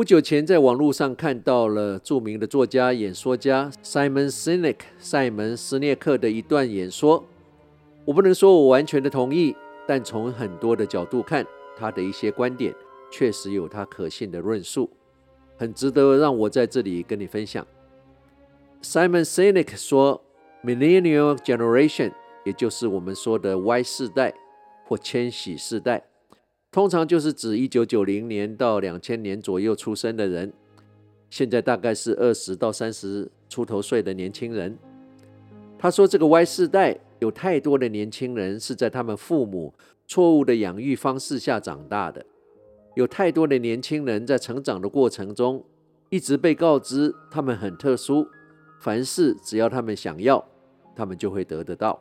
不久前，在网络上看到了著名的作家、演说家 Simon Sinek 塞门斯涅克的一段演说。我不能说我完全的同意，但从很多的角度看，他的一些观点确实有他可信的论述，很值得让我在这里跟你分享。Simon Sinek 说，Millennial Generation，也就是我们说的 Y 世代或千禧世代。通常就是指一九九零年到两千年左右出生的人，现在大概是二十到三十出头岁的年轻人。他说，这个 Y 世代有太多的年轻人是在他们父母错误的养育方式下长大的，有太多的年轻人在成长的过程中一直被告知他们很特殊，凡事只要他们想要，他们就会得得到。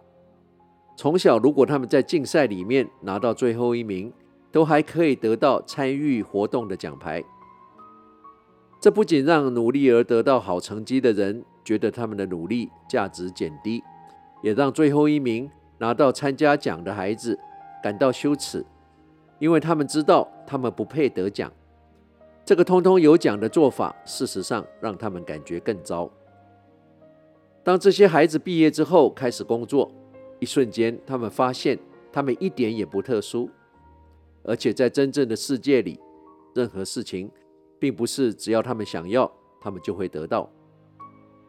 从小，如果他们在竞赛里面拿到最后一名，都还可以得到参与活动的奖牌，这不仅让努力而得到好成绩的人觉得他们的努力价值减低，也让最后一名拿到参加奖的孩子感到羞耻，因为他们知道他们不配得奖。这个通通有奖的做法，事实上让他们感觉更糟。当这些孩子毕业之后开始工作，一瞬间他们发现他们一点也不特殊。而且在真正的世界里，任何事情并不是只要他们想要，他们就会得到。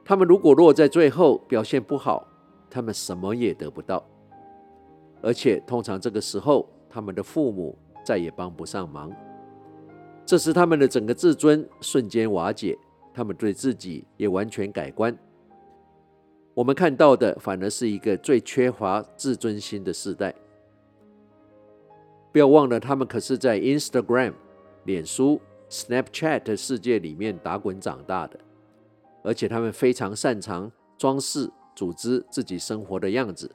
他们如果落在最后表现不好，他们什么也得不到。而且通常这个时候，他们的父母再也帮不上忙。这时他们的整个自尊瞬间瓦解，他们对自己也完全改观。我们看到的反而是一个最缺乏自尊心的世代。不要忘了，他们可是在 Instagram、脸书、Snapchat 的世界里面打滚长大的，而且他们非常擅长装饰、组织自己生活的样子，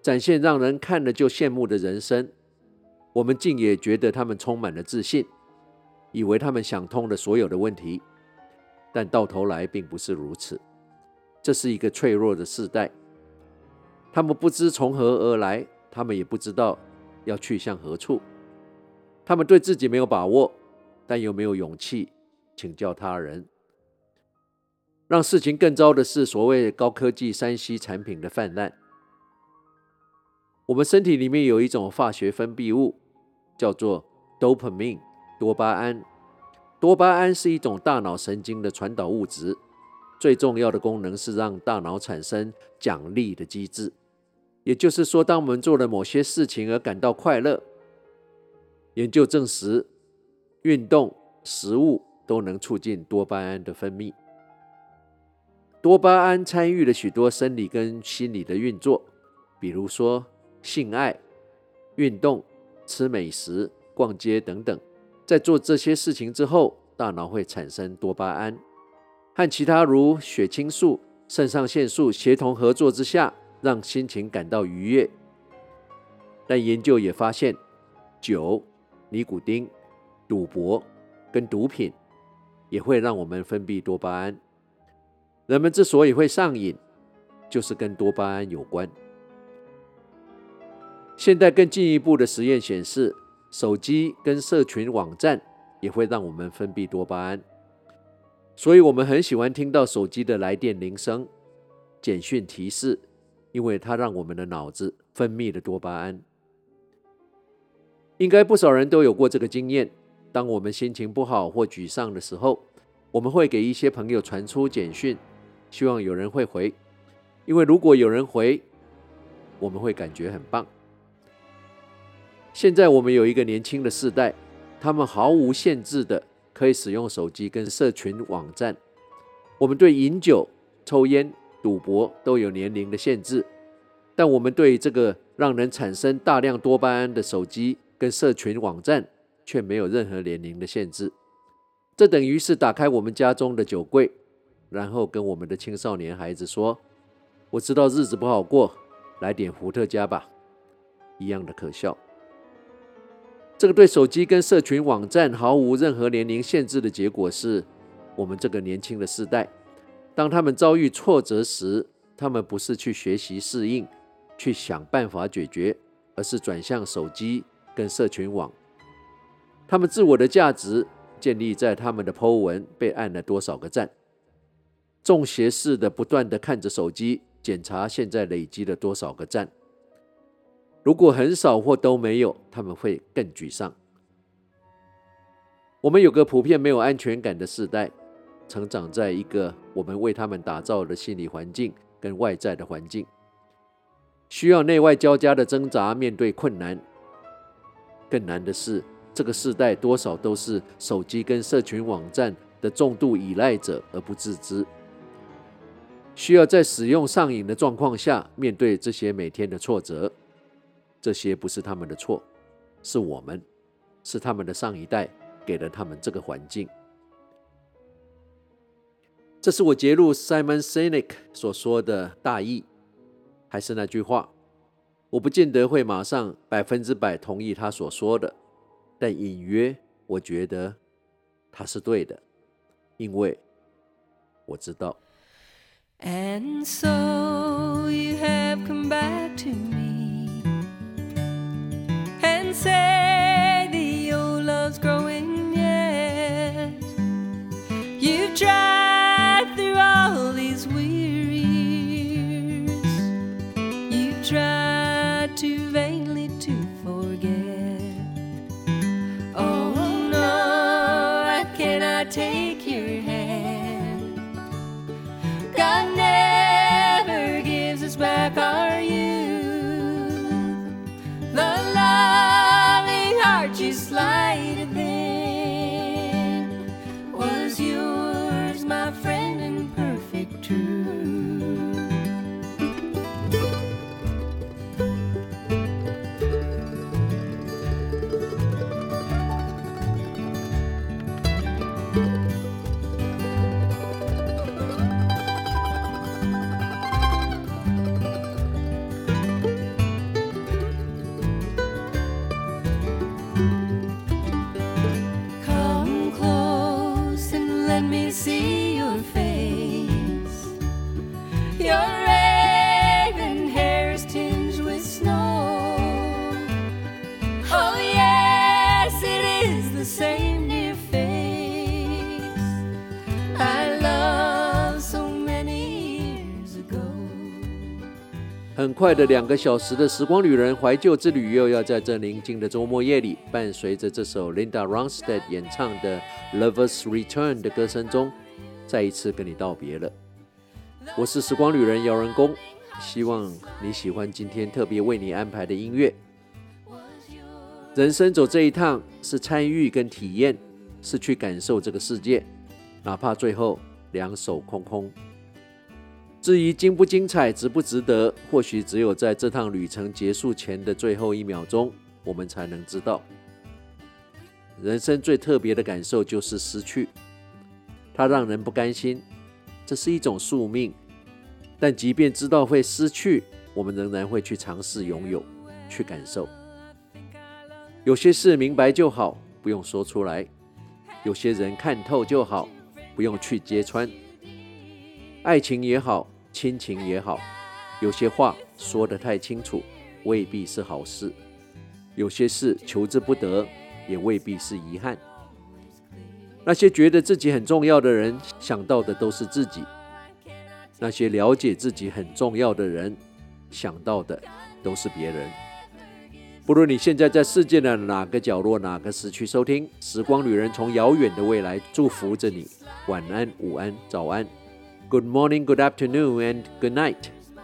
展现让人看了就羡慕的人生。我们竟也觉得他们充满了自信，以为他们想通了所有的问题，但到头来并不是如此。这是一个脆弱的世代，他们不知从何而来，他们也不知道。要去向何处？他们对自己没有把握，但又没有勇气请教他人。让事情更糟的是，所谓高科技三 C 产品的泛滥。我们身体里面有一种化学分泌物，叫做 dopamine 多巴胺。多巴胺是一种大脑神经的传导物质，最重要的功能是让大脑产生奖励的机制。也就是说，当我们做了某些事情而感到快乐，研究证实，运动、食物都能促进多巴胺的分泌。多巴胺参与了许多生理跟心理的运作，比如说性爱、运动、吃美食、逛街等等。在做这些事情之后，大脑会产生多巴胺，和其他如血清素、肾上腺素协同合作之下。让心情感到愉悦，但研究也发现，酒、尼古丁、赌博跟毒品也会让我们分泌多巴胺。人们之所以会上瘾，就是跟多巴胺有关。现在更进一步的实验显示，手机跟社群网站也会让我们分泌多巴胺，所以我们很喜欢听到手机的来电铃声、简讯提示。因为它让我们的脑子分泌了多巴胺，应该不少人都有过这个经验。当我们心情不好或沮丧的时候，我们会给一些朋友传出简讯，希望有人会回。因为如果有人回，我们会感觉很棒。现在我们有一个年轻的世代，他们毫无限制的可以使用手机跟社群网站。我们对饮酒、抽烟。赌博都有年龄的限制，但我们对这个让人产生大量多巴胺的手机跟社群网站却没有任何年龄的限制。这等于是打开我们家中的酒柜，然后跟我们的青少年孩子说：“我知道日子不好过，来点伏特加吧。”一样的可笑。这个对手机跟社群网站毫无任何年龄限制的结果是，我们这个年轻的世代。当他们遭遇挫折时，他们不是去学习适应，去想办法解决，而是转向手机跟社群网。他们自我的价值建立在他们的 po 文被按了多少个赞。中邪似的不断的看着手机，检查现在累积了多少个赞。如果很少或都没有，他们会更沮丧。我们有个普遍没有安全感的世代，成长在一个我们为他们打造的心理环境跟外在的环境，需要内外交加的挣扎，面对困难。更难的是，这个世代多少都是手机跟社群网站的重度依赖者而不自知，需要在使用上瘾的状况下面对这些每天的挫折。这些不是他们的错，是我们，是他们的上一代给了他们这个环境。这是我揭露 Simon Sinek 所说的大意，还是那句话，我不见得会马上百分之百同意他所说的，但隐约我觉得他是对的，因为我知道。And so you have come back to 很快的两个小时的时光旅人怀旧之旅，又要在这宁静的周末夜里，伴随着这首 Linda Ronstadt 演唱的《Lovers Return》的歌声中，再一次跟你道别了。我是时光旅人姚人工，希望你喜欢今天特别为你安排的音乐。人生走这一趟，是参与跟体验，是去感受这个世界，哪怕最后两手空空。至于精不精彩、值不值得，或许只有在这趟旅程结束前的最后一秒钟，我们才能知道。人生最特别的感受就是失去，它让人不甘心，这是一种宿命。但即便知道会失去，我们仍然会去尝试拥有，去感受。有些事明白就好，不用说出来；有些人看透就好，不用去揭穿。爱情也好，亲情也好，有些话说得太清楚，未必是好事；有些事求之不得，也未必是遗憾。那些觉得自己很重要的人，想到的都是自己；那些了解自己很重要的人，想到的都是别人。不论你现在在世界的哪个角落、哪个时区收听，《时光旅人》从遥远的未来祝福着你。晚安、午安、早安。Good morning, good afternoon, and good night。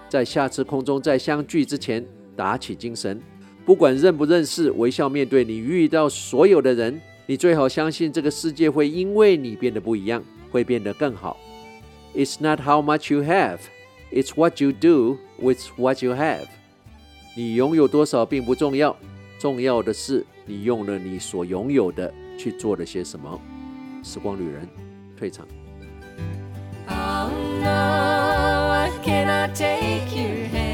在下次空中再相聚之前，打起精神。不管认不认识，微笑面对你遇到所有的人。你最好相信这个世界会因为你变得不一样，会变得更好。It's not how much you have, it's what you do with what you have。你拥有多少并不重要，重要的是你用了你所拥有的去做了些什么。时光旅人，退场。No, I cannot take your hand.